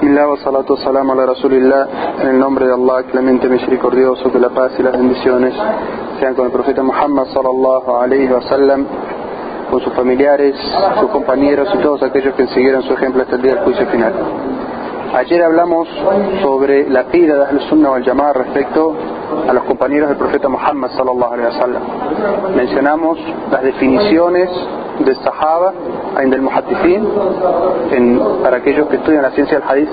Bismillah wa salatu salam ala Rasulillah, en el nombre de Allah, clemente misericordioso, que la paz y las bendiciones sean con el profeta Muhammad sallallahu alayhi wa sallam, con sus familiares, sus compañeros y todos aquellos que siguieron su ejemplo hasta el día del juicio final. Ayer hablamos sobre la pida de Ahl-Sunnah wal Jama'ah respecto a los compañeros del profeta Muhammad sallallahu alaihi wasallam. Mencionamos las definiciones de Sahaba, del Muhaddithin, para aquellos que estudian la ciencia del Hadith.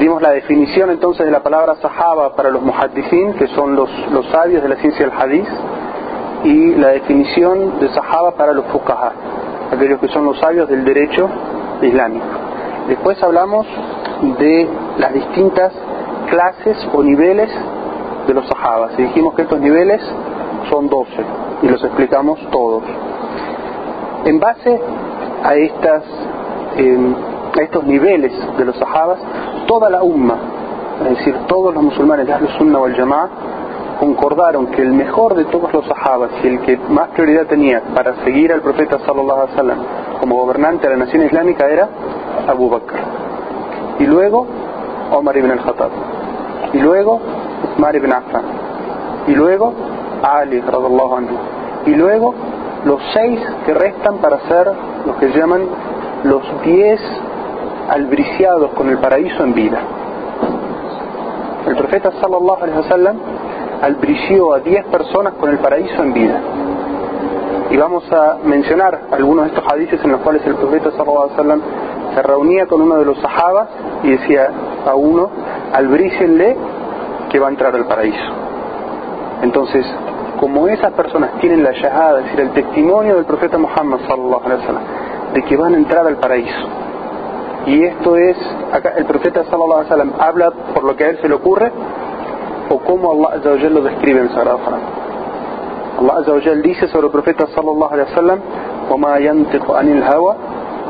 Dimos la definición entonces de la palabra Sahaba para los Muhaddithin, que son los, los sabios de la ciencia del Hadith, y la definición de Sahaba para los Fuqaha, aquellos que son los sabios del derecho islámico. Después hablamos de las distintas clases o niveles de los sahabas. Y dijimos que estos niveles son 12 y los explicamos todos. En base em, a estos niveles de los sahabas, toda la umma, es decir, todos los musulmanes de Ahl-Sunnah wal Jama'ah, concordaron que el mejor de todos los sahabas y el que más prioridad tenía para seguir al profeta sallallahu alaihi wasallam como gobernante de la nación islámica era Abu Bakr. Y luego Omar ibn al-Khattab. Y luego Uthman ibn Affan. Y luego Ali radallahu anhu. Y luego los seis que restan para ser los que llaman los diez albriciados con el paraíso en vida. El profeta sallallahu alaihi wasallam albrició a diez personas con el paraíso en vida. Y vamos a mencionar algunos de estos hadices en los cuales el profeta sallallahu alaihi wasallam se reunía con uno de los sahabas y decía a uno, albrícenle que va a entrar al paraíso. Entonces, como esas personas tienen la shahada, es decir, el testimonio del profeta Muhammad sallallahu alaihi wasallam, de que van a entrar al paraíso. Y esto es, acá el profeta sallallahu alaihi wasallam habla por lo que a él se le ocurre o cómo Allah azza wa lo describe en el Sagrado Corán. Allah azza wa dice sobre el profeta sallallahu alaihi wasallam, وما ينطق عن الهوى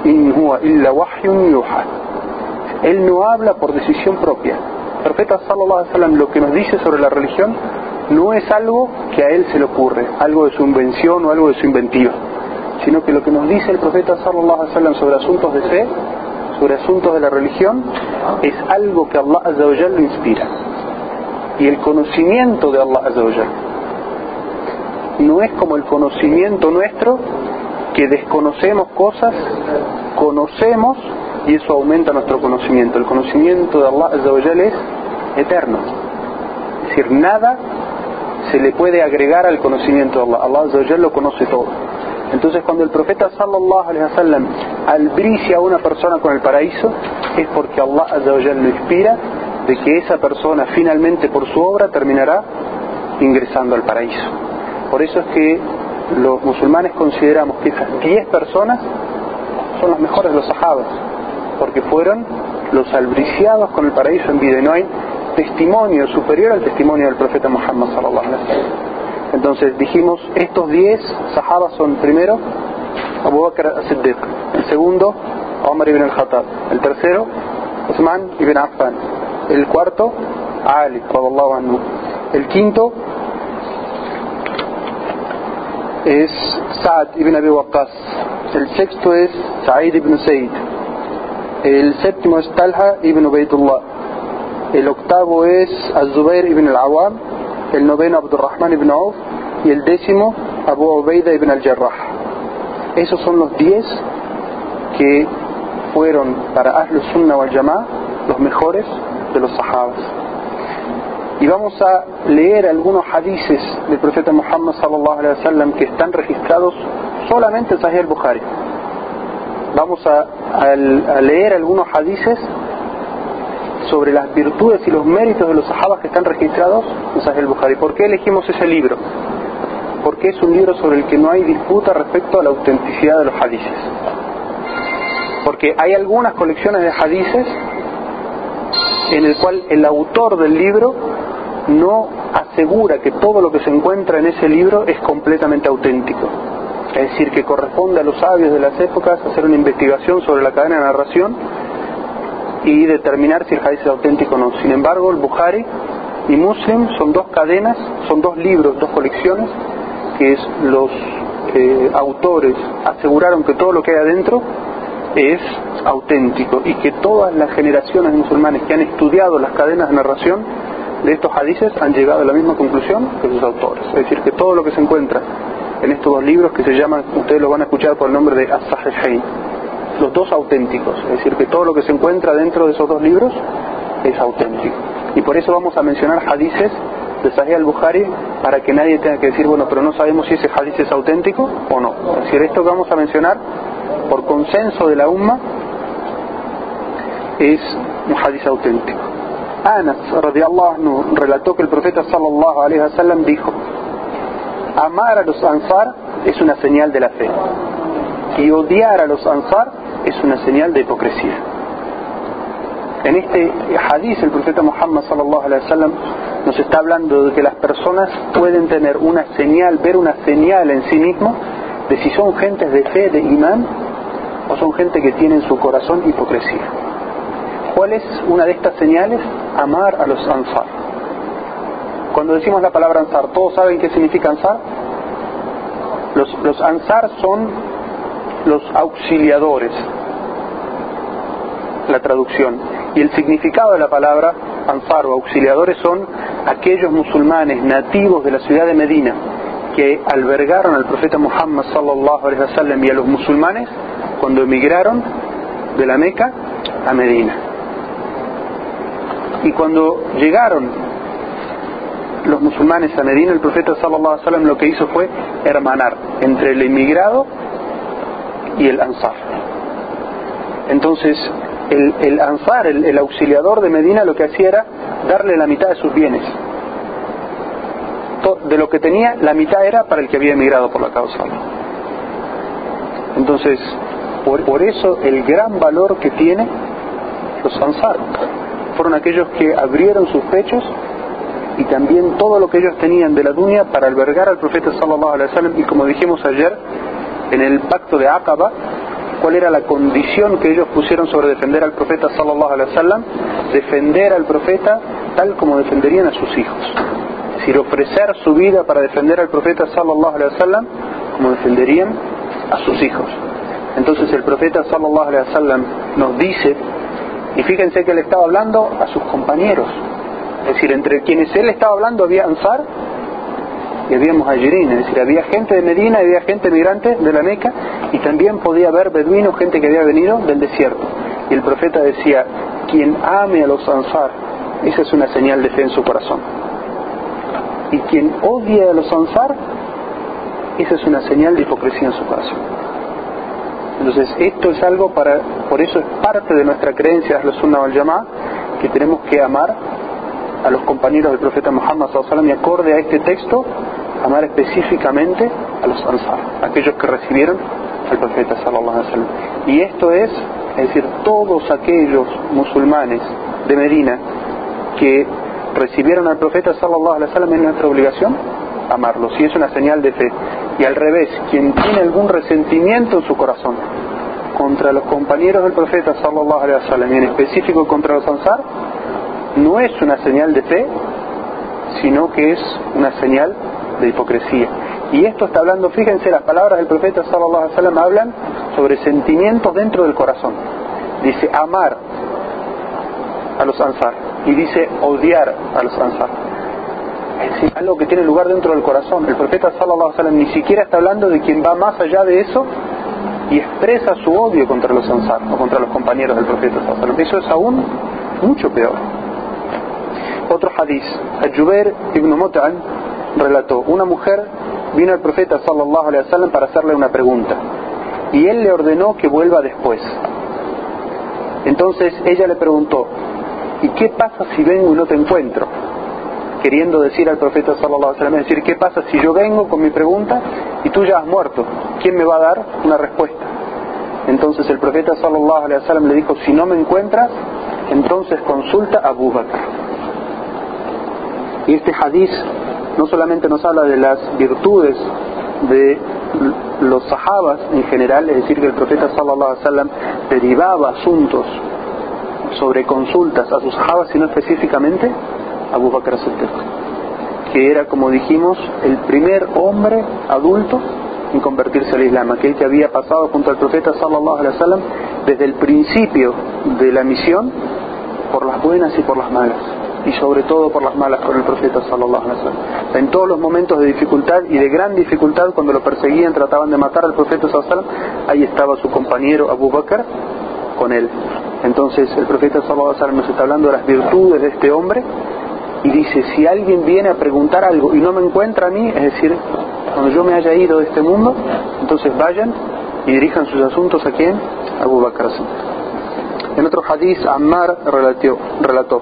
إن هو إلا وحي يوحى él no habla por decisión propia. El profeta sallallahu alaihi wasallam lo que nos dice sobre la religión no es algo que a él se le ocurre, algo de su invención o algo de su inventiva, sino que lo que nos dice el profeta sallallahu alaihi wasallam sobre asuntos de fe, sobre asuntos de la religión, es algo que Allah azza lo inspira. Y el conocimiento de Allah azza no es como el conocimiento nuestro que desconocemos cosas, conocemos y eso aumenta nuestro conocimiento. El conocimiento de Allah Azza es eterno. Es decir, nada se le puede agregar al conocimiento de Allah. Allah Azza lo conoce todo. Entonces cuando el profeta sallallahu alaihi wasallam albricia a una persona con el paraíso es porque Allah Azza lo inspira de que esa persona finalmente por su obra terminará ingresando al paraíso. Por eso es que los musulmanes consideramos que esas 10 personas son las mejores de los sahabas porque fueron los albriciados con el paraíso en vida y no hay testimonio superior al testimonio del profeta Muhammad sallallahu alaihi wasallam. Entonces dijimos, estos diez sahabas son primero Abu Bakr as-Siddiq, el segundo Omar ibn al-Khattab, el tercero Uthman ibn Affan, el cuarto Ali radallahu anhu, el quinto es Sa'd ibn Abi Waqqas, el sexto es Sa'id ibn Said, el séptimo es Talha ibn Ubaidullah. El octavo es Az-Zubair ibn al-Awam. El noveno Abdurrahman ibn Auf. Y el décimo Abu Ubaida ibn al-Jarrah. Esos son los diez que fueron para Ahlus Sunnah wal Jama'ah los mejores de los sahabas. Y vamos a leer algunos hadices del profeta Muhammad sallallahu alaihi wasallam que están registrados solamente en Sahih al-Bukhari vamos a, leer algunos hadices sobre las virtudes y los méritos de los sahabas que están registrados en Sahih al-Bukhari. ¿Por qué elegimos ese libro? Porque es un libro sobre el que no hay disputa respecto a la autenticidad de los hadices. Porque hay algunas colecciones de hadices en el cual el autor del libro no asegura que todo lo que se encuentra en ese libro es completamente auténtico es decir, que corresponde a los sabios de las épocas hacer una investigación sobre la cadena de narración y determinar si el hadith es auténtico o no. Sin embargo, el Bukhari y Muslim son dos cadenas, son dos libros, dos colecciones, que es los eh, autores aseguraron que todo lo que hay adentro es auténtico y que todas las generaciones musulmanes que han estudiado las cadenas de narración de estos hadices han llegado a la misma conclusión que sus autores. Es decir, que todo lo que se encuentra en estos dos libros que se llaman, ustedes lo van a escuchar por el nombre de As-Sahihain, los dos auténticos, es decir, que todo lo que se encuentra dentro de esos dos libros es auténtico. Y por eso vamos a mencionar hadices de Sahih al-Bukhari para que nadie tenga que decir, bueno, pero no sabemos si ese hadith es auténtico o no. Es decir, esto que vamos a mencionar, por consenso de la umma, es un hadith auténtico. Anas, radiallahu anhu, relató que el profeta sallallahu alaihi wasallam dijo, amar a los ansar es una señal de la fe y odiar a los ansar es una señal de hipocresía. En este hadith el profeta Muhammad sallallahu alaihi wasallam nos está hablando de que las personas pueden tener una señal, ver una señal en sí mismo de si son gentes de fe, de imán o son gente que tiene en su corazón hipocresía. ¿Cuál es una de estas señales? Amar a los ansar. Cuando decimos la palabra ansar, ¿todos saben qué significa ansar? Los, los ansar son los auxiliadores, la traducción. Y el significado de la palabra ansar o auxiliadores son aquellos musulmanes nativos de la ciudad de Medina que albergaron al profeta Muhammad sallallahu alaihi wasallam y a los musulmanes cuando emigraron de la Meca a Medina. Y cuando llegaron los musulmanes a Medina, el profeta sallallahu alaihi wasallam lo que hizo fue hermanar entre el emigrado y el ansar. Entonces, el, el ansar, el, el auxiliador de Medina, lo que hacía era darle la mitad de sus bienes. De lo que tenía, la mitad era para el que había emigrado por la causa. Entonces, por, por eso el gran valor que tiene los ansar fueron aquellos que abrieron sus pechos y también todo lo que ellos tenían de la dunya para albergar al profeta sallallahu alaihi wasallam y como dijimos ayer en el pacto de Aqaba cuál era la condición que ellos pusieron sobre defender al profeta sallallahu alaihi wasallam defender al profeta tal como defenderían a sus hijos. Es decir ofrecer su vida para defender al profeta sallallahu alaihi wasallam como defenderían a sus hijos. Entonces el profeta sallallahu alaihi wasallam nos dice y fíjense que él estaba hablando a sus compañeros. Es decir, entre quienes él estaba hablando había Ansar y había Muhajirin, es decir, había gente de Medina había gente migrante de la Meca y también podía haber beduinos, gente que había venido del desierto. Y el profeta decía, quien ame a los Ansar, esa es una señal de fe en su corazón. Y quien odie a los Ansar, esa es una señal de hipocresía en su corazón. Entonces, esto es algo para, por eso es parte de nuestra creencia, los Sunnah al que tenemos que amar a los compañeros del profeta Muhammad y acorde a este texto amar específicamente a los ansar, aquellos que recibieron al profeta sallallahu. Y esto es, es decir, todos aquellos musulmanes de Medina que recibieron al profeta sallallahu alaihi wasallam es nuestra obligación amarlos y es una señal de fe. Y al revés, quien tiene algún resentimiento en su corazón contra los compañeros del profeta sallallahu alaihi wasallam en específico contra los ansar, no es una señal de fe, sino que es una señal de hipocresía. Y esto está hablando, fíjense, las palabras del profeta sallallahu alaihi wasallam hablan sobre sentimientos dentro del corazón. Dice amar a los ansar y dice odiar a los ansar. Es decir, algo que tiene lugar dentro del corazón. El profeta sallallahu alaihi wasallam ni siquiera está hablando de quien va más allá de eso y expresa su odio contra los ansar o contra los compañeros del profeta sallallahu alaihi wasallam. Eso es aún mucho peor. Otro hadith, Jubair ibn Mut'an relató, una mujer vino al profeta sallallahu alaihi wasallam para hacerle una pregunta y él le ordenó que vuelva después. Entonces ella le preguntó, ¿y qué pasa si vengo y no te encuentro? Queriendo decir al profeta sallallahu alaihi wasallam, decir, ¿qué pasa si yo vengo con mi pregunta y tú ya has muerto? ¿Quién me va a dar una respuesta? Entonces el profeta sallallahu alaihi wasallam le dijo, si no me encuentras, entonces consulta a Abu Bakr. Y este hadiz no solamente nos habla de las virtudes de los sahabas en general, es decir, que el profeta sallallahu alaihi wasallam derivaba asuntos sobre consultas a sus sahabas, sino específicamente a Abu Bakr Siddiq, que era, como dijimos, el primer hombre adulto en convertirse al Islam, aquel que había pasado junto al profeta sallallahu alaihi wasallam desde el principio de la misión por las buenas y por las malas y sobre todo por las malas con el profeta sallallahu alaihi. En todos los momentos de dificultad y de gran dificultad cuando lo perseguían, trataban de matar al profeta sallallahu alaihi ahí estaba su compañero Abu Bakr con él. Entonces el profeta sallallahu alaihi wasallam nos está hablando de las virtudes de este hombre y dice, si alguien viene a preguntar algo y no me encuentra a mí, es decir, cuando yo me haya ido de este mundo, entonces vayan y dirijan sus asuntos a quién? A Abu Bakr. En otro hadith, Ammar relató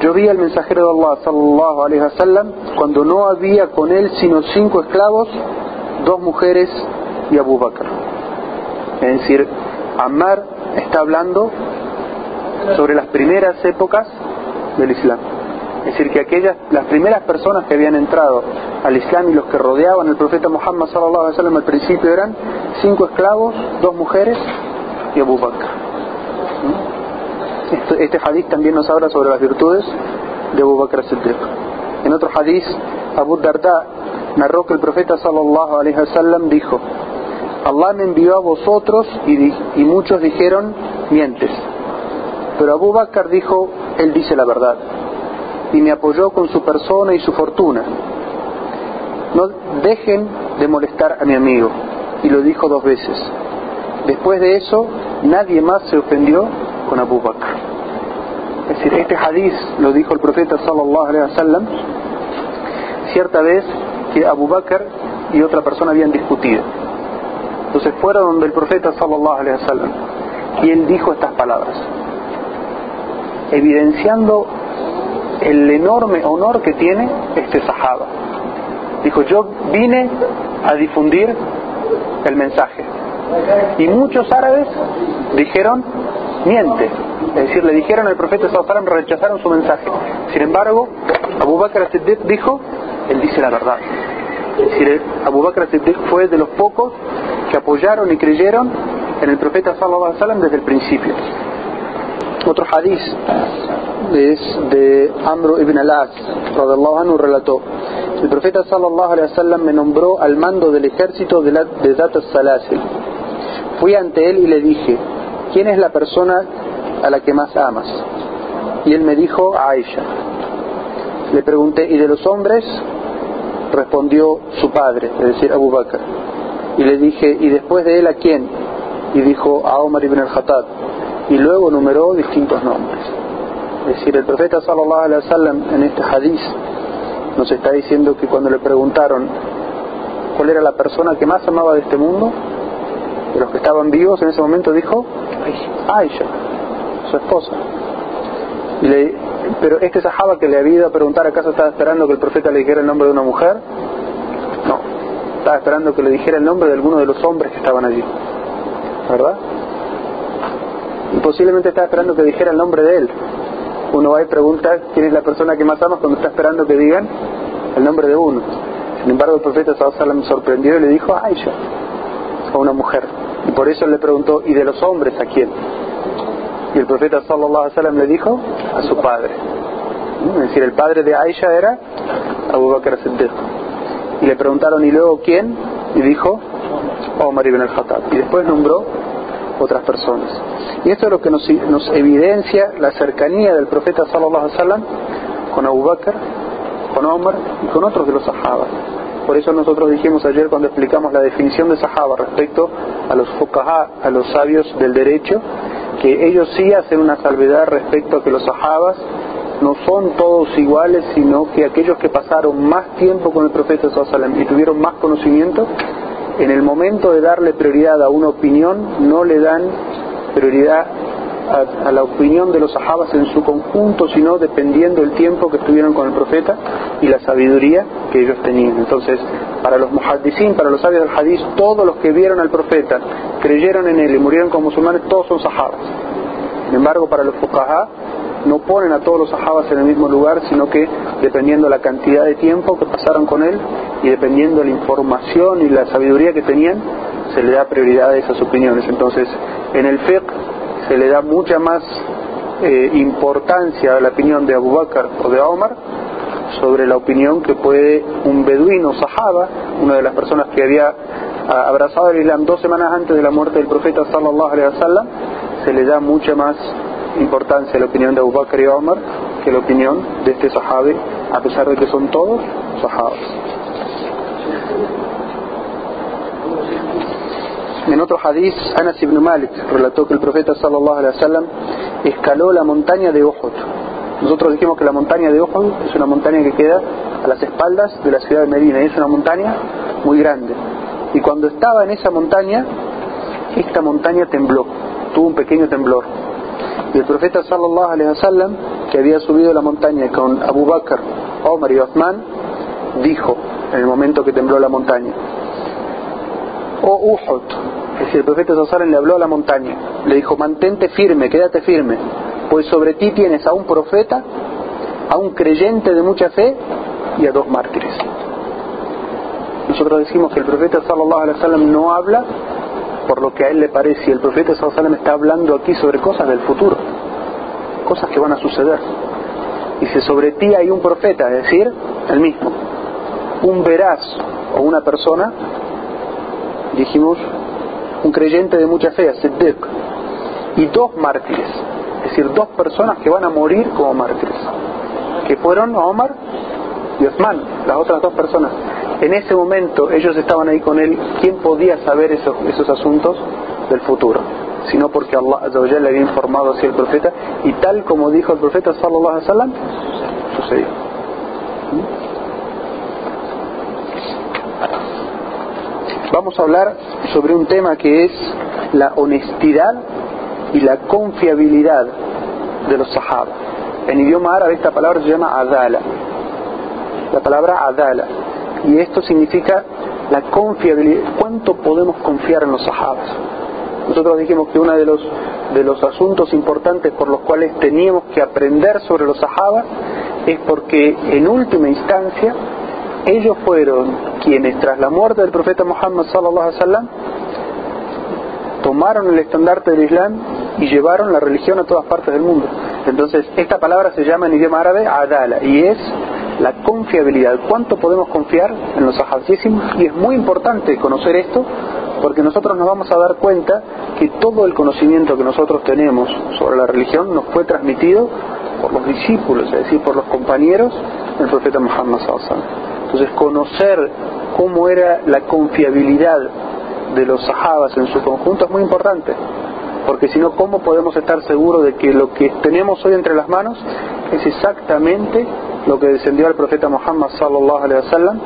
yo vi al mensajero de Allah sallallahu alaihi wasallam cuando no había con él sino cinco esclavos, dos mujeres y Abu Bakr. Es decir, Ammar está hablando sobre las primeras épocas del Islam. Es decir, que aquellas, las primeras personas que habían entrado al Islam y los que rodeaban al profeta Muhammad sallallahu alaihi wasallam al principio eran cinco esclavos, dos mujeres y Abu Bakr. Este, este hadith también nos habla sobre las virtudes de Abu Bakr Siddiq. En otro hadith, Abu Darda narró que el profeta sallallahu alaihi wasallam dijo: Allah me envió a vosotros y, y muchos dijeron mientes. Pero Abu Bakr dijo, él dice la verdad y me apoyó con su persona y su fortuna. No dejen de molestar a mi amigo. Y lo dijo dos veces. Después de eso, nadie más se ofendió con Abu Bakr. Es decir, este hadith lo dijo el profeta sallallahu alaihi wasallam cierta vez que Abu Bakr y otra persona habían discutido. Entonces fueron donde el profeta sallallahu alaihi wasallam y él dijo estas palabras, evidenciando el enorme honor que tiene este sahaba. Dijo, yo vine a difundir el mensaje. Y muchos árabes dijeron, miente. Es decir, le dijeron al profeta sallallahu rechazaron su mensaje. Sin embargo, Abu Bakr Siddiq dijo, él dice la verdad. Es decir, Abu Bakr Siddiq fue de los pocos que apoyaron y creyeron en el profeta sallallahu alaihi desde el principio. Otro hadith es de Amr ibn al-As, anhu relató, el profeta sallallahu alaihi wasallam me nombró al mando del ejército de, la, de Dat al-Salasil. Fui ante él y le dije, ¿quién es la persona a la que más amas? Y él me dijo, Aisha. Le pregunté, ¿y de los hombres? Respondió su padre, es decir, Abu Bakr. Y le dije, ¿y después de él a quién? Y dijo, a Omar ibn al-Khattab y luego numeró distintos nombres. Es decir, el profeta sallallahu alaihi wasallam en este hadith nos está diciendo que cuando le preguntaron cuál era la persona que más amaba de este mundo, de los que estaban vivos en ese momento dijo Aisha, su esposa. pero este sahaba que le había ido a preguntar acaso estaba esperando que el profeta le dijera el nombre de una mujer, no, estaba esperando que le dijera el nombre de alguno de los hombres que estaban allí, ¿verdad? y posiblemente está esperando que dijera el nombre de él. Uno va y pregunta quién es la persona que más amas cuando está esperando que digan el nombre de uno. Sin embargo, el profeta Sallallahu sorprendió y le dijo Aisha, a una mujer. Y por eso le preguntó, ¿y de los hombres a quién? Y el profeta Sallallahu Alaihi le dijo, a su padre. Es decir, el padre de Aisha era Abu Bakr Siddiq. Y le preguntaron, ¿y luego quién? Y dijo, Omar ibn al-Khattab. Y después nombró otras personas. Y esto es lo que nos, evidencia la cercanía del profeta sallallahu alaihi wasallam con Abu Bakr, con Omar y con otros de los sahabas. Por eso nosotros dijimos ayer cuando explicamos la definición de sahaba respecto a los fuqaha, a los sabios del derecho, que ellos sí hacen una salvedad respecto a que los sahabas no son todos iguales, sino que aquellos que pasaron más tiempo con el profeta y tuvieron más conocimiento, en el momento de darle prioridad a una opinión, no le dan prioridad a, la opinión de los sahabas en su conjunto, sino dependiendo del tiempo que estuvieron con el profeta y la sabiduría que ellos tenían. Entonces, para los muhaddisín, para los sabios del hadith, todos los que vieron al profeta, creyeron en él y murieron como musulmanes, todos son sahabas. Sin embargo, para los fuqaha, no ponen a todos los sahabas en el mismo lugar, sino que dependiendo la cantidad de tiempo que pasaron con él y dependiendo la información y la sabiduría que tenían, se le da prioridad a esas opiniones. Entonces, en el fiqh se le da mucha más eh, importancia a la opinión de Abu Bakr o de Omar sobre la opinión que puede un beduino sahaba, una de las personas que había abrazado al Islam dos semanas antes de la muerte del profeta sallallahu alaihi wasallam, se le da mucha más importancia a la opinión de Abu Bakr y Omar que la opinión de este sahabi, a pesar de que son todos sahabas. En otro hadith, Anas ibn Malik relató que el profeta sallallahu alaihi wasallam escaló la montaña de Uhud. Nosotros dijimos que la montaña de Uhud es una montaña que queda a las espaldas de la ciudad de Medina y es una montaña muy grande. Y cuando estaba en esa montaña, esta montaña tembló, tuvo un pequeño temblor. Y el profeta sallallahu alaihi wasallam, que había subido la montaña con Abu Bakr, Omar y Osman, dijo en el momento que tembló la montaña, Oh Uhud, decir, el profeta sallallahu le habló a la montaña, le dijo, mantente firme, quédate firme, pues sobre ti tienes a un profeta, a un creyente de mucha fe y a dos mártires. Nosotros decimos que el profeta sallallahu alaihi wasallam no habla por lo que a él le parece y el profeta sallallahu está hablando aquí sobre cosas del futuro, cosas que van a suceder. Dice, sobre ti hay un profeta, es decir, el mismo, un veraz o una persona, dijimos, un creyente de mucha fe, Siddiq, y dos mártires, es decir, dos personas que van a morir como mártires, que fueron Omar y Osman, las otras dos personas. En ese momento ellos estaban ahí con él. ¿Quién podía saber esos, esos asuntos del futuro? Sino porque Allah le había informado así al profeta y tal como dijo el profeta sallallahu alaihi wasallam, sucedió. Vamos a hablar sobre un tema que es la honestidad y la confiabilidad de los sahaba. En idioma árabe esta palabra se llama adala. La palabra adala y esto significa la confiabilidad. ¿Cuánto podemos confiar en los sahabas? Nosotros dijimos que uno de los, de los asuntos importantes por los cuales teníamos que aprender sobre los sahabas es porque en última instancia ellos fueron quienes tras la muerte del profeta Muhammad sallallahu alaihi wasallam tomaron el estandarte del Islam y llevaron la religión a todas partes del mundo. Entonces, esta palabra se llama en idioma árabe adala y es la confiabilidad. ¿Cuánto podemos confiar en los sahabas? Y es muy importante conocer esto porque nosotros nos vamos a dar cuenta que todo el conocimiento que nosotros tenemos sobre la religión nos fue transmitido por los discípulos, es decir, por los compañeros del profeta Muhammad Entonces, conocer cómo era la confiabilidad de los sahabas en su conjunto es muy importante, porque si no, ¿cómo podemos estar seguros de que lo que tenemos hoy entre las manos es exactamente lo que descendió al profeta Muhammad sallallahu alaihi wasallam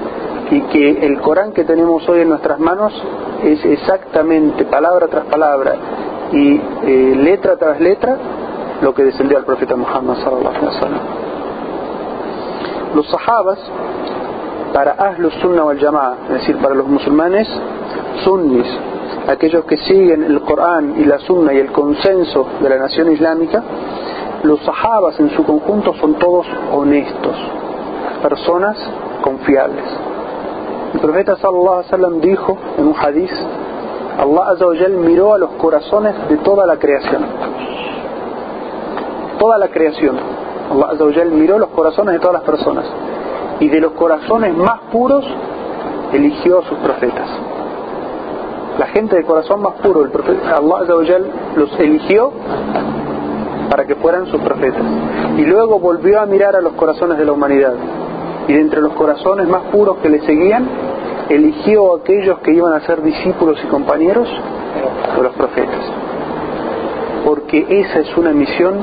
y que el Corán que tenemos hoy en nuestras manos es exactamente palabra tras palabra y eh, letra tras letra lo que descendió al profeta Muhammad sallallahu alaihi wasallam. Los sahabas para Ahlus Sunnah wal Jama'a, es decir, para los musulmanes sunnis, aquellos que siguen el Corán y la Sunna y el consenso de la nación islámica, los sahabas en su conjunto son todos honestos, personas confiables. El profeta sallallahu alaihi wasallam dijo en un hadith, Allah azza miró a los corazones de toda la creación. Toda la creación. Allah azza miró los corazones de todas las personas y de los corazones más puros eligió a sus profetas. La gente de corazón más puro, el profeta, Allah los eligió para que fueran sus profetas. Y luego volvió a mirar a los corazones de la humanidad. Y de entre los corazones más puros que le seguían, eligió a aquellos que iban a ser discípulos y compañeros de los profetas. Porque esa es una misión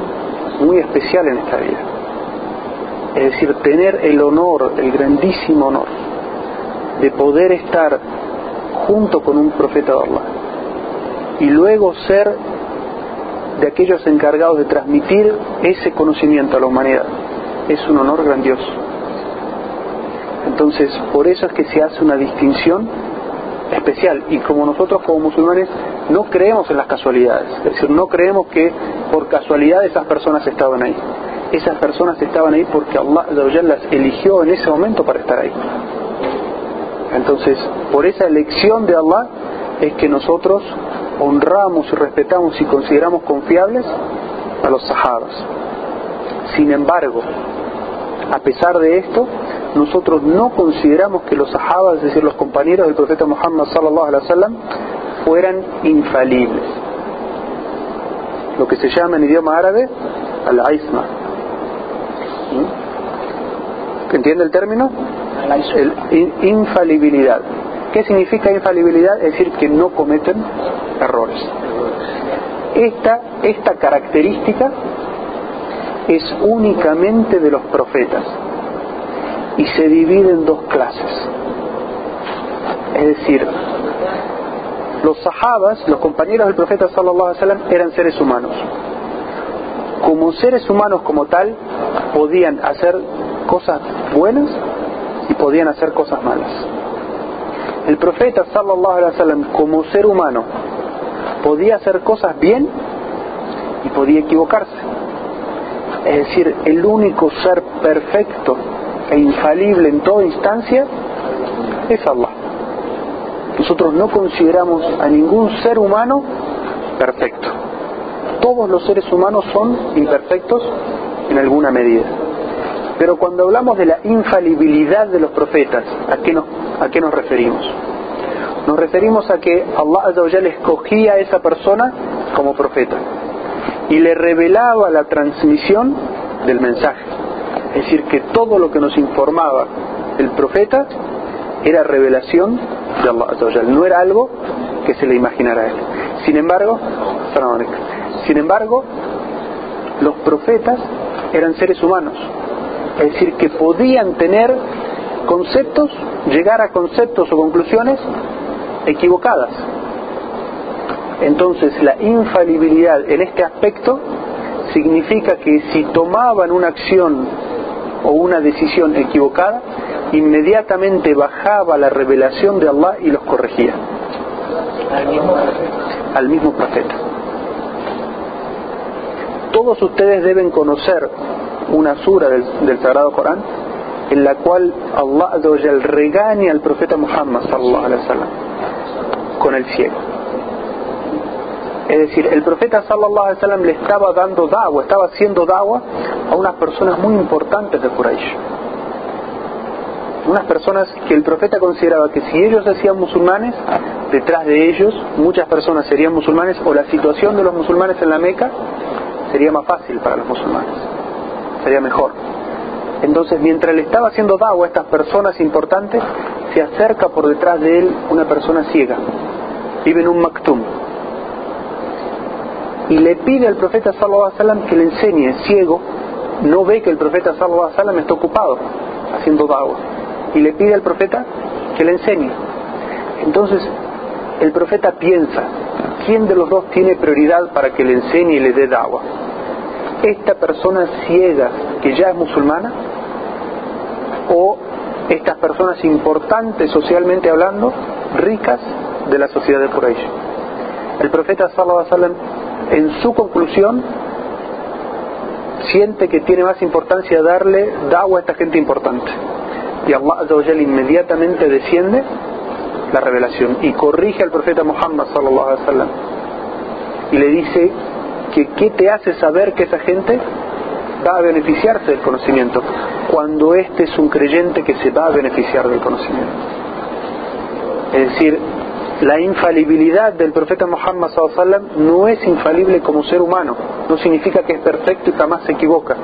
muy especial en esta vida. Es decir, tener el honor, el grandísimo honor, de poder estar junto con un profeta de Allah. Y luego ser de aquellos encargados de transmitir ese conocimiento a la humanidad. Es un honor grandioso. Entonces, por eso es que se hace una distinción especial. Y como nosotros como musulmanes no creemos en las casualidades, es decir, no creemos que por casualidad esas personas estaban ahí. Esas personas estaban ahí porque Allah las eligió en ese momento para estar ahí. Entonces, por esa elección de Allah es que nosotros honramos y respetamos y consideramos confiables a los sahabas. Sin embargo, a pesar de esto, nosotros no consideramos que los sahabas, es decir, los compañeros del profeta Muhammad sallallahu alaihi wasallam, fueran infalibles. Lo que se llama en idioma árabe al-aisma. ¿Entiende el término? El, infalibilidad. ¿Qué significa infalibilidad? Es decir, que no cometen errores. Esta, esta característica es únicamente de los profetas y se divide en dos clases. Es decir, los sahabas, los compañeros del profeta sallallahu alaihi wasallam, eran seres humanos. Como seres humanos como tal, podían hacer cosas buenas y podían hacer cosas malas. El profeta sallallahu alaihi wasallam como ser humano podía hacer cosas bien y podía equivocarse. Es decir, el único ser perfecto e infalible en toda instancia es Allah. Nosotros no consideramos a ningún ser humano perfecto. Todos los seres humanos son imperfectos en alguna medida. Pero cuando hablamos de la infalibilidad de los profetas, ¿a qué nos, referimos? Nos referimos a que Allah escogía a esa persona como profeta y le revelaba la transmisión del mensaje. Es decir, que todo lo que nos informaba el profeta era revelación de Allah no era algo que se le imaginara a él. Sin embargo, sin embargo, los profetas eran seres humanos, es decir, que podían tener conceptos, llegar a conceptos o conclusiones equivocadas. Entonces, la infalibilidad en este aspecto significa que si tomaban una acción o una decisión equivocada, inmediatamente bajaba la revelación de Allah y los corregía. Al mismo profeta. Todos ustedes deben conocer una sura del, Sagrado Corán en la cual Allah regaña al profeta Muhammad sallallahu alaihi wasallam con el ciego. Es decir, el profeta sallallahu alaihi wasallam le estaba dando dawa, estaba haciendo dawa a unas personas muy importantes de Quraysh. Unas personas que el profeta consideraba que si ellos hacían musulmanes, detrás de ellos muchas personas serían musulmanes o la situación de los musulmanes en la Meca sería más fácil para los musulmanes, sería mejor. Entonces, mientras le estaba haciendo dawa a estas personas importantes, se acerca por detrás de él una persona ciega, vive en un maktum, y le pide al profeta sallallahu alaihi que le enseñe, ciego, no ve que el profeta sallallahu alaihi está ocupado haciendo dawa y le pide al profeta que le enseñe. Entonces, el profeta piensa, ¿quién de los dos tiene prioridad para que le enseñe y le dé dawa? ¿Esta persona ciega que ya es musulmana? ¿O estas personas importantes socialmente hablando, ricas de la sociedad de Quraysh? El profeta sallallahu alaihi en su conclusión siente que tiene más importancia darle dawa a esta gente importante. Y Allah inmediatamente desciende la revelación y corrige al profeta Muhammad sallallahu alaihi wasallam y le dice que qué te hace saber que esa gente va a beneficiarse del conocimiento cuando este es un creyente que se va a beneficiar del conocimiento. Es decir, la infalibilidad del profeta Muhammad sallam no es infalible como ser humano, no significa que es perfecto y jamás se equivoca,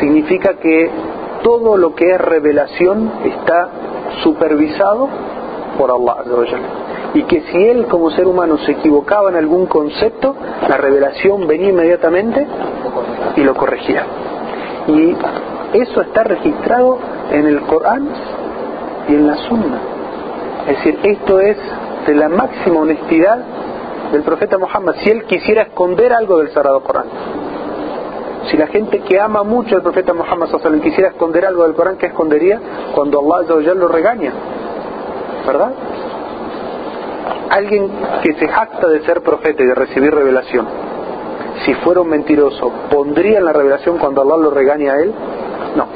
significa que todo lo que es revelación está supervisado por Allah y que si él como ser humano se equivocaba en algún concepto, la revelación venía inmediatamente y lo corregía. Y eso está registrado en el Corán y en la Sunna. Es decir, esto es de la máxima honestidad del profeta Muhammad si él quisiera esconder algo del Sagrado Corán. Si la gente que ama mucho al profeta Muhammad quisiera esconder algo del Corán, ¿qué escondería? Cuando Allah lo regaña. ¿Verdad? Alguien que se jacta de ser profeta y de recibir revelación, si fuera un mentiroso, ¿pondría en la revelación cuando Allah lo regaña a él? No,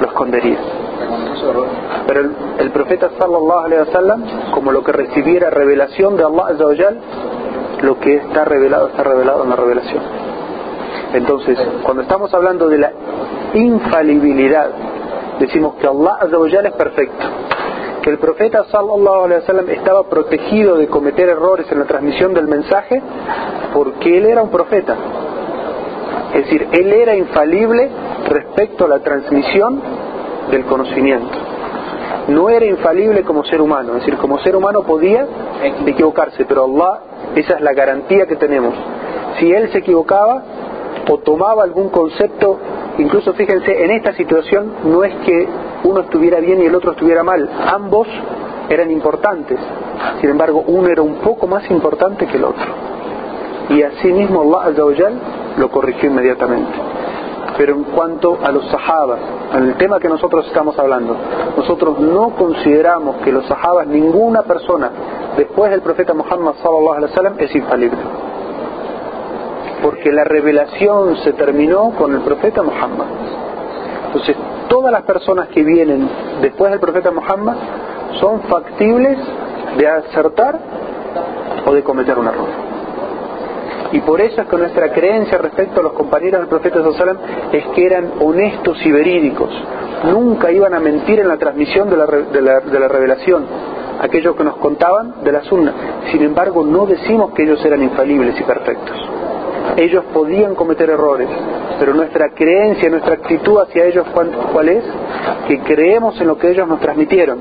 lo escondería. Pero el, profeta sallallahu alaihi wasallam, como lo que recibiera revelación de Allah lo que está revelado está revelado en la revelación. Entonces, cuando estamos hablando de la infalibilidad decimos que Allah es perfecto, que el profeta sallallahu estaba protegido de cometer errores en la transmisión del mensaje porque él era un profeta. Es decir, él era infalible respecto a la transmisión del conocimiento. No era infalible como ser humano, es decir, como ser humano podía equivocarse, pero Allah, esa es la garantía que tenemos. Si él se equivocaba o tomaba algún concepto, incluso fíjense, en esta situación no es que uno estuviera bien y el otro estuviera mal, ambos eran importantes, sin embargo uno era un poco más importante que el otro. Y así mismo Allah lo corrigió inmediatamente. Pero en cuanto a los sahabas, el tema que nosotros estamos hablando, nosotros no consideramos que los sahabas, ninguna persona después del profeta Muhammad sallallahu alaihi wasallam es infalible. Porque la revelación se terminó con el profeta Muhammad. Entonces, todas las personas que vienen después del profeta Muhammad son factibles de acertar o de cometer un error. Y por eso es que nuestra creencia respecto a los compañeros del profeta Sallam es que eran honestos y verídicos. Nunca iban a mentir en la transmisión de la, de la, revelación, aquellos que nos contaban de la sunna. Sin embargo, no decimos que ellos eran infalibles y perfectos. Ellos podían cometer errores, pero nuestra creencia, nuestra actitud hacia ellos, ¿cuál es? Que creemos en lo que ellos nos transmitieron.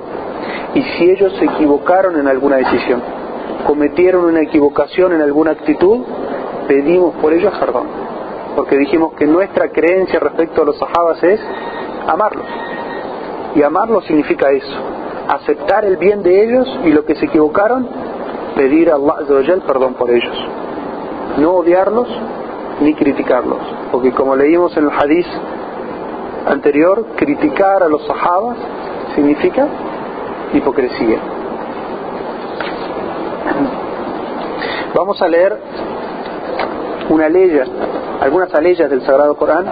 Y si ellos se equivocaron en alguna decisión, cometieron una equivocación en alguna actitud, pedimos por ellos perdón. Porque dijimos que nuestra creencia respecto a los sahabas es amarlos. Y amarlos significa eso, aceptar el bien de ellos y lo que se equivocaron, pedir a Allah perdón por ellos. No odiarlos ni criticarlos. Porque como leímos en el hadith anterior, criticar a los sahabas significa hipocresía. Vamos a leer una ley, algunas leyes del Sagrado Corán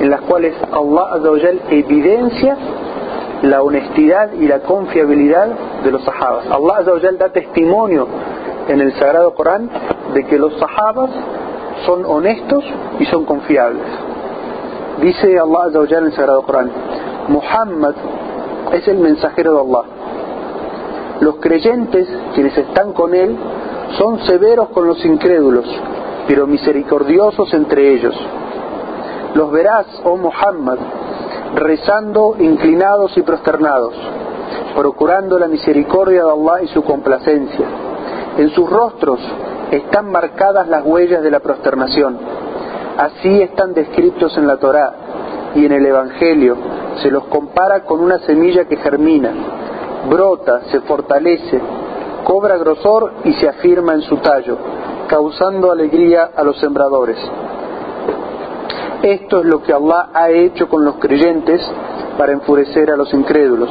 en las cuales Allah evidencia la honestidad y la confiabilidad de los sahabas. Allah da testimonio en el Sagrado Corán de que los sahabas son honestos y son confiables. Dice Allah en el Sagrado Corán, Muhammad es el mensajero de Allah. Los creyentes, quienes están con él, son severos con los incrédulos pero misericordiosos entre ellos. Los verás, oh Muhammad, rezando inclinados y prosternados, procurando la misericordia de Allah y su complacencia. En sus rostros están marcadas las huellas de la prosternación. Así están descritos en la Torá y en el Evangelio. Se los compara con una semilla que germina, brota, se fortalece, cobra grosor y se afirma en su tallo causando alegría a los sembradores. Esto es lo que Allah ha hecho con los creyentes para enfurecer a los incrédulos.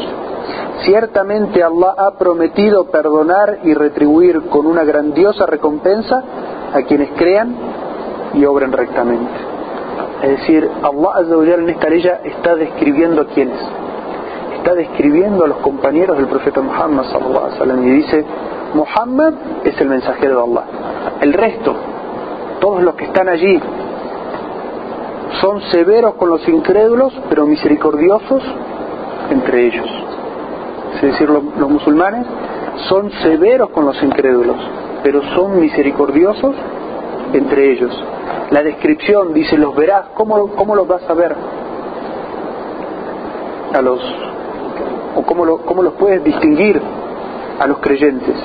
Ciertamente Allah ha prometido perdonar y retribuir con una grandiosa recompensa a quienes crean y obren rectamente. Es decir, Allah en esta ley está describiendo a quienes. Está describiendo a los compañeros del profeta Muhammad y dice, Muhammad es el mensajero de Allah. El resto, todos los que están allí, son severos con los incrédulos, pero misericordiosos entre ellos. Es decir, los, musulmanes son severos con los incrédulos, pero son misericordiosos entre ellos. La descripción dice, los verás, ¿cómo, cómo los vas a ver? A los, o cómo, cómo los puedes distinguir a los creyentes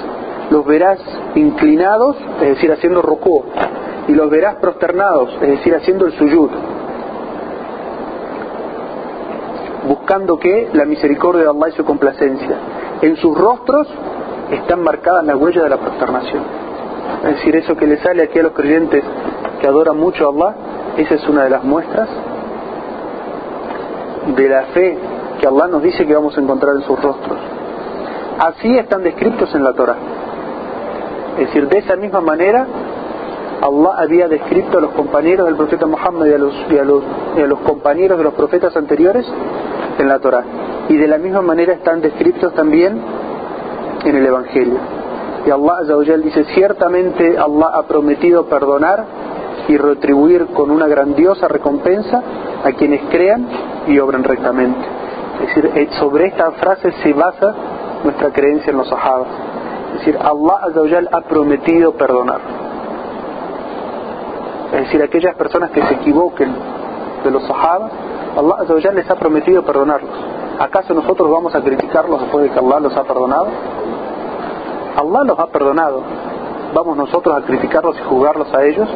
los verás inclinados, es decir, haciendo rocó, y los verás prosternados, es decir, haciendo el suyud. Buscando que la misericordia de Allah y su complacencia. En sus rostros están marcadas las huellas de la prosternación. Es decir, eso que le sale aquí a los creyentes que adoran mucho a Allah, esa es una de las muestras de la fe que Allah nos dice que vamos a encontrar en sus rostros. Así están descritos en la Torah. Es decir, de esa misma manera, Allah había descrito a los compañeros del profeta Muhammad y a los, compañeros de los profetas anteriores en la Torah. Y de la misma manera están descritos también en el Evangelio. Y Allah dice, ciertamente Allah ha prometido perdonar y retribuir con una grandiosa recompensa a quienes crean y obren rectamente. Es decir, eh, sobre esta frase se basa nuestra creencia en los sahabas. Es decir, Allah ha prometido perdonar. Es decir, aquellas personas que se equivoquen de los sahabas, Allah les ha prometido perdonarlos. ¿Acaso nosotros vamos a criticarlos después de que Allah los ha perdonado? Allah los ha perdonado. ¿Vamos nosotros a criticarlos y juzgarlos a ellos?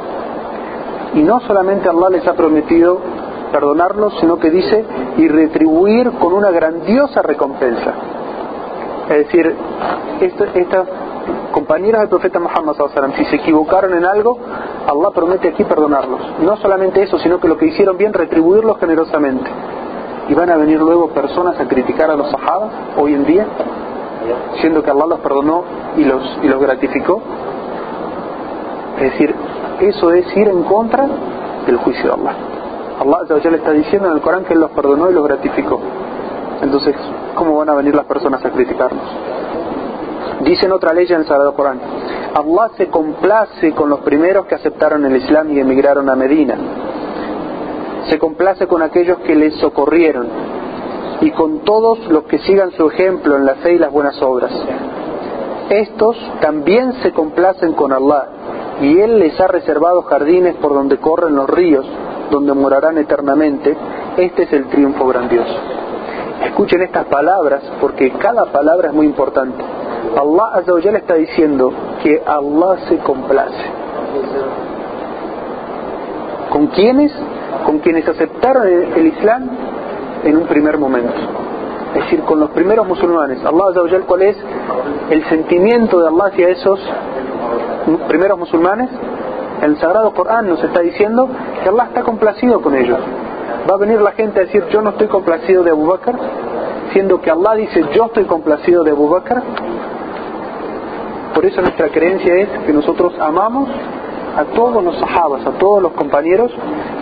Y no solamente Allah les ha prometido perdonarlos, sino que dice y retribuir con una grandiosa recompensa. Es decir, estas compañeras del profeta Muhammad si se equivocaron en algo, Allah promete aquí perdonarlos. No solamente eso, sino que lo que hicieron bien, retribuirlos generosamente. Y van a venir luego personas a criticar a los sahabas hoy en día, siendo que Allah los perdonó y los, y los gratificó. Es decir, eso es ir en contra del juicio de Allah. Allah ya le está diciendo en el Corán que Él los perdonó y los gratificó. Entonces, ¿cómo van a venir las personas a criticarnos? Dice en otra ley en el Sagrado Corán, Allah se complace con los primeros que aceptaron el Islam y emigraron a Medina. Se complace con aquellos que les socorrieron y con todos los que sigan su ejemplo en la fe y las buenas obras. Estos también se complacen con Allah y Él les ha reservado jardines por donde corren los ríos, donde morarán eternamente. Este es el triunfo grandioso. Escuchen estas palabras porque cada palabra es muy importante. Allah Azza está diciendo que Allah se complace. ¿Con quiénes? Con quienes aceptaron el, Islam en un primer momento. Es decir, con los primeros musulmanes. Allah Azza ¿cuál es el sentimiento de Allah hacia esos primeros musulmanes? El Sagrado Corán nos está diciendo que Allah está complacido con ellos. Va a venir la gente a decir, yo no estoy complacido de Abu Bakr, siendo que Allah dice, yo estoy complacido de Abu Bakr. Por eso nuestra creencia es que nosotros amamos a todos los sahabas, a todos los compañeros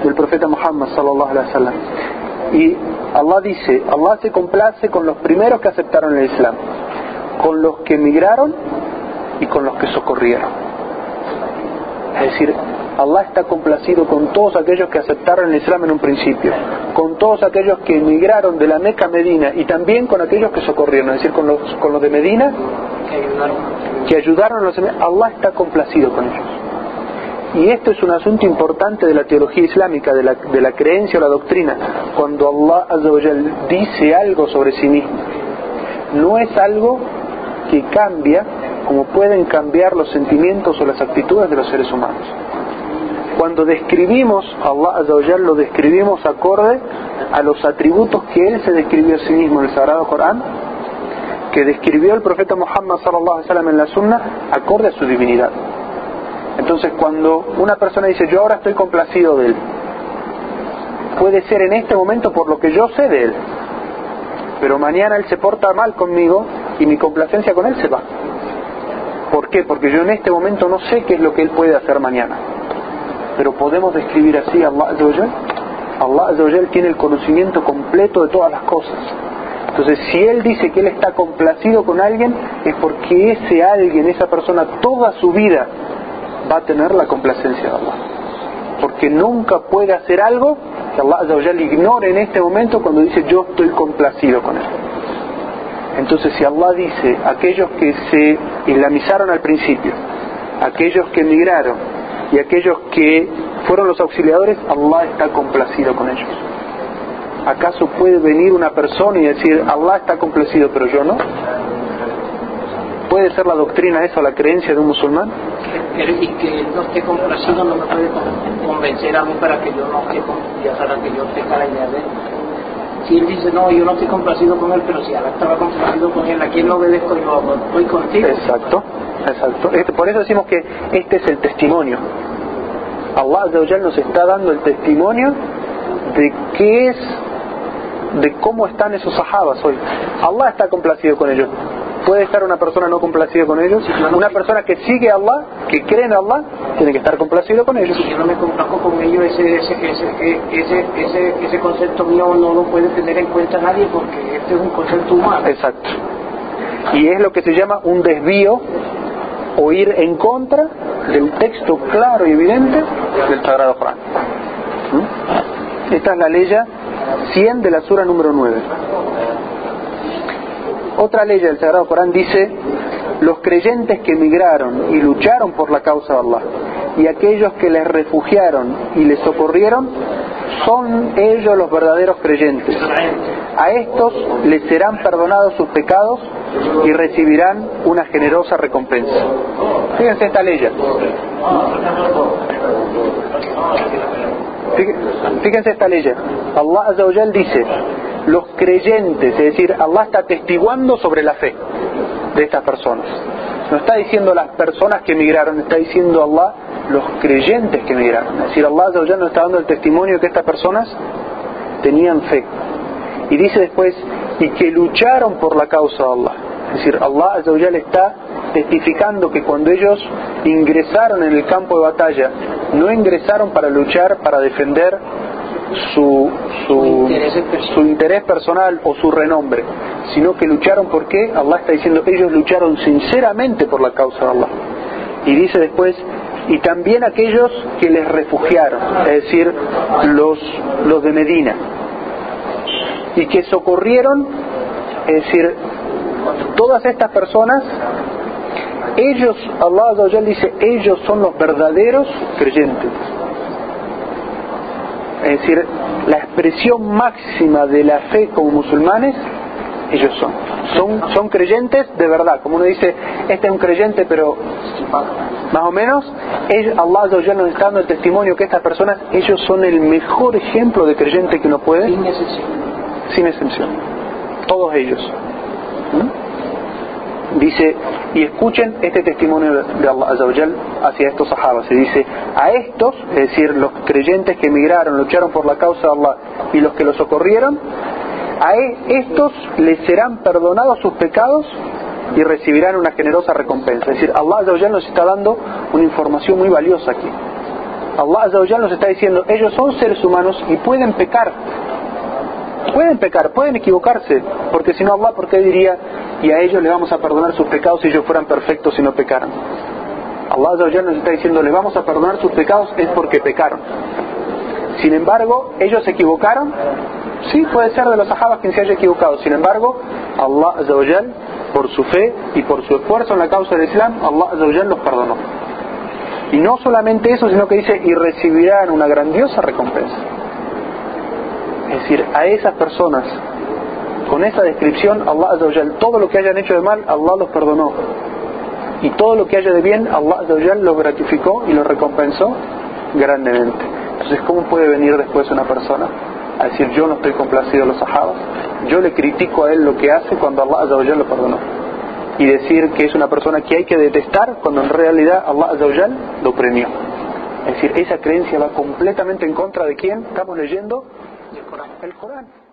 del profeta Muhammad sallallahu alaihi wasallam. Y Allah dice, Allah se complace con los primeros que aceptaron el Islam, con los que emigraron y con los que socorrieron. Es decir, Allah está complacido con todos aquellos que aceptaron el Islam en un principio, con todos aquellos que emigraron de la Meca a Medina y también con aquellos que socorrieron, es decir, con los, con los de Medina que ayudaron a los Allah está complacido con ellos. Y esto es un asunto importante de la teología islámica, de la, de la creencia o la doctrina. Cuando Allah dice algo sobre sí mismo, no es algo que cambia como pueden cambiar los sentimientos o las actitudes de los seres humanos. Cuando describimos a Allah lo describimos acorde a los atributos que Él se describió a sí mismo en el Sagrado Corán, que describió el profeta Muhammad sallallahu alaihi wasallam en la Sunna, acorde a su divinidad. Entonces, cuando una persona dice, yo ahora estoy complacido de Él, puede ser en este momento por lo que yo sé de Él, pero mañana Él se porta mal conmigo y mi complacencia con Él se va. ¿Por qué? Porque yo en este momento no sé qué es lo que Él puede hacer mañana pero podemos describir así a Allah. Allah tiene el conocimiento completo de todas las cosas. Entonces, si Él dice que Él está complacido con alguien, es porque ese alguien, esa persona, toda su vida va a tener la complacencia de Allah. Porque nunca puede hacer algo que Allah Azawajal ignore en este momento cuando dice yo estoy complacido con Él. Entonces, si Allah dice, aquellos que se islamizaron al principio, aquellos que emigraron, y aquellos que fueron los auxiliadores, Allah está complacido con ellos. ¿Acaso puede venir una persona y decir, Allah está complacido, pero yo no? ¿Puede ser la doctrina esa, la creencia de un musulmán? Y que no esté complacido no me puede convencer a mí para que yo no esté, ya para que yo tenga la idea de él. Si él dice, no, yo no estoy complacido con él, pero si Allah estaba complacido con él, ¿a quién no obedezco yo? Estoy contigo. Exacto. Exacto. Este, por eso decimos que este es el testimonio. Allah nos está dando el testimonio de qué es, de cómo están esos sahabas hoy. Allah está complacido con ellos. ¿Puede estar una persona no complacida con ellos? Una persona que sigue a Allah, que cree en Allah, tiene que estar complacido con ellos. Si yo no me complazco con ellos, ese, ese, ese, ese, ese concepto mío no lo puede tener en cuenta nadie porque este es un concepto humano. Exacto. Y es lo que se llama un desvío o ir en contra del texto claro y evidente del Sagrado Corán. ¿Mm? Esta es la ley 100 de la sura número 9. otra ley del Sagrado Corán dice, los creyentes que emigraron y lucharon por la causa de Allah y aquellos que les refugiaron y les socorrieron, son ellos los verdaderos creyentes. A estos les serán perdonados sus pecados y recibirán una generosa recompensa. Fíjense esta ley. Fíjense esta ley. Allah Azza dice, los creyentes, es decir, Allah está testiguando sobre la fe de estas personas. No está diciendo las personas que emigraron, está diciendo Allah los creyentes que emigraron. Es decir, Allah Azza nos está dando el testimonio que estas personas tenían fe. Y dice después, y que lucharon por la causa de Allah. Es decir, Allah Azza está testificando que cuando ellos ingresaron en el campo de batalla, no ingresaron para luchar, para defender su, su, interés personal. o su renombre, sino que lucharon porque Allah está diciendo, ellos lucharon sinceramente por la causa de Allah. Y dice después, y también aquellos que les refugiaron, es decir, los, los de Medina, y que socorrieron, es decir, todas estas personas, ellos, Allah dice, ellos son los verdaderos creyentes. Es decir, la expresión máxima de la fe como musulmanes, ellos son. Son, son creyentes de verdad. Como uno dice, este es un creyente, pero más o menos, Allah ya nos está dando el testimonio que estas personas, ellos son el mejor ejemplo de creyente que uno puede. Sin excepción. Sin excepción. Todos ellos. ¿Mm? Dice, y escuchen este testimonio de Allah Azawajal hacia estos sahabas. Se dice, a estos, es decir, los creyentes que emigraron, lucharon por la causa de Allah y los que los socorrieron, a e, estos les serán perdonados sus pecados y recibirán una generosa recompensa. Es decir, Allah Azawajal nos está dando una información muy valiosa aquí. Allah Azawajal nos está diciendo, ellos son seres humanos y pueden pecar. Pueden pecar, pueden equivocarse, porque si no Allah, ¿por qué diría, y a ellos le vamos a perdonar sus pecados si ellos fueran perfectos y no pecaran. Allah ya nos está diciendo, le vamos a perdonar sus pecados es porque pecaron. Sin embargo, ellos se equivocaron. Sí, puede ser de los sahabas quien se haya equivocado. Sin embargo, Allah por su fe y por su esfuerzo en la causa del Islam, Allah los perdonó. Y no solamente eso, sino que dice, y recibirán una grandiosa recompensa. Es decir, a esas personas con esa descripción, Allah Azawajal, todo lo que hayan hecho de mal, Allah los perdonó. Y todo lo que haya de bien, Allah Azawajal los gratificó y los recompensó grandemente. Entonces, ¿cómo puede venir después una persona a decir yo no estoy complacido los sahabas? Yo le critico a él lo que hace cuando Allah Azawajal lo perdonó. Y decir que es una persona que hay que detestar cuando en realidad Allah Azawajal lo premió. Es decir, esa creencia va completamente en contra de quién estamos leyendo el Corán. El Corán.